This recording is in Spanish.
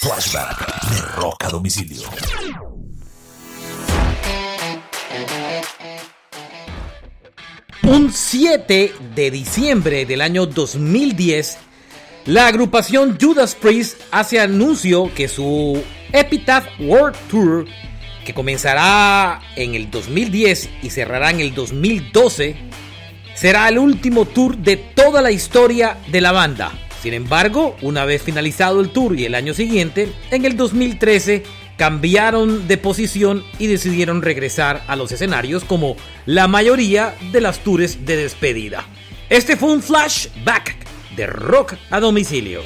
Flashback de Rock a domicilio. Un 7 de diciembre del año 2010, la agrupación Judas Priest hace anuncio que su Epitaph World Tour, que comenzará en el 2010 y cerrará en el 2012, será el último tour de toda la historia de la banda. Sin embargo, una vez finalizado el tour y el año siguiente, en el 2013, cambiaron de posición y decidieron regresar a los escenarios como la mayoría de las tours de despedida. Este fue un flashback de rock a domicilio.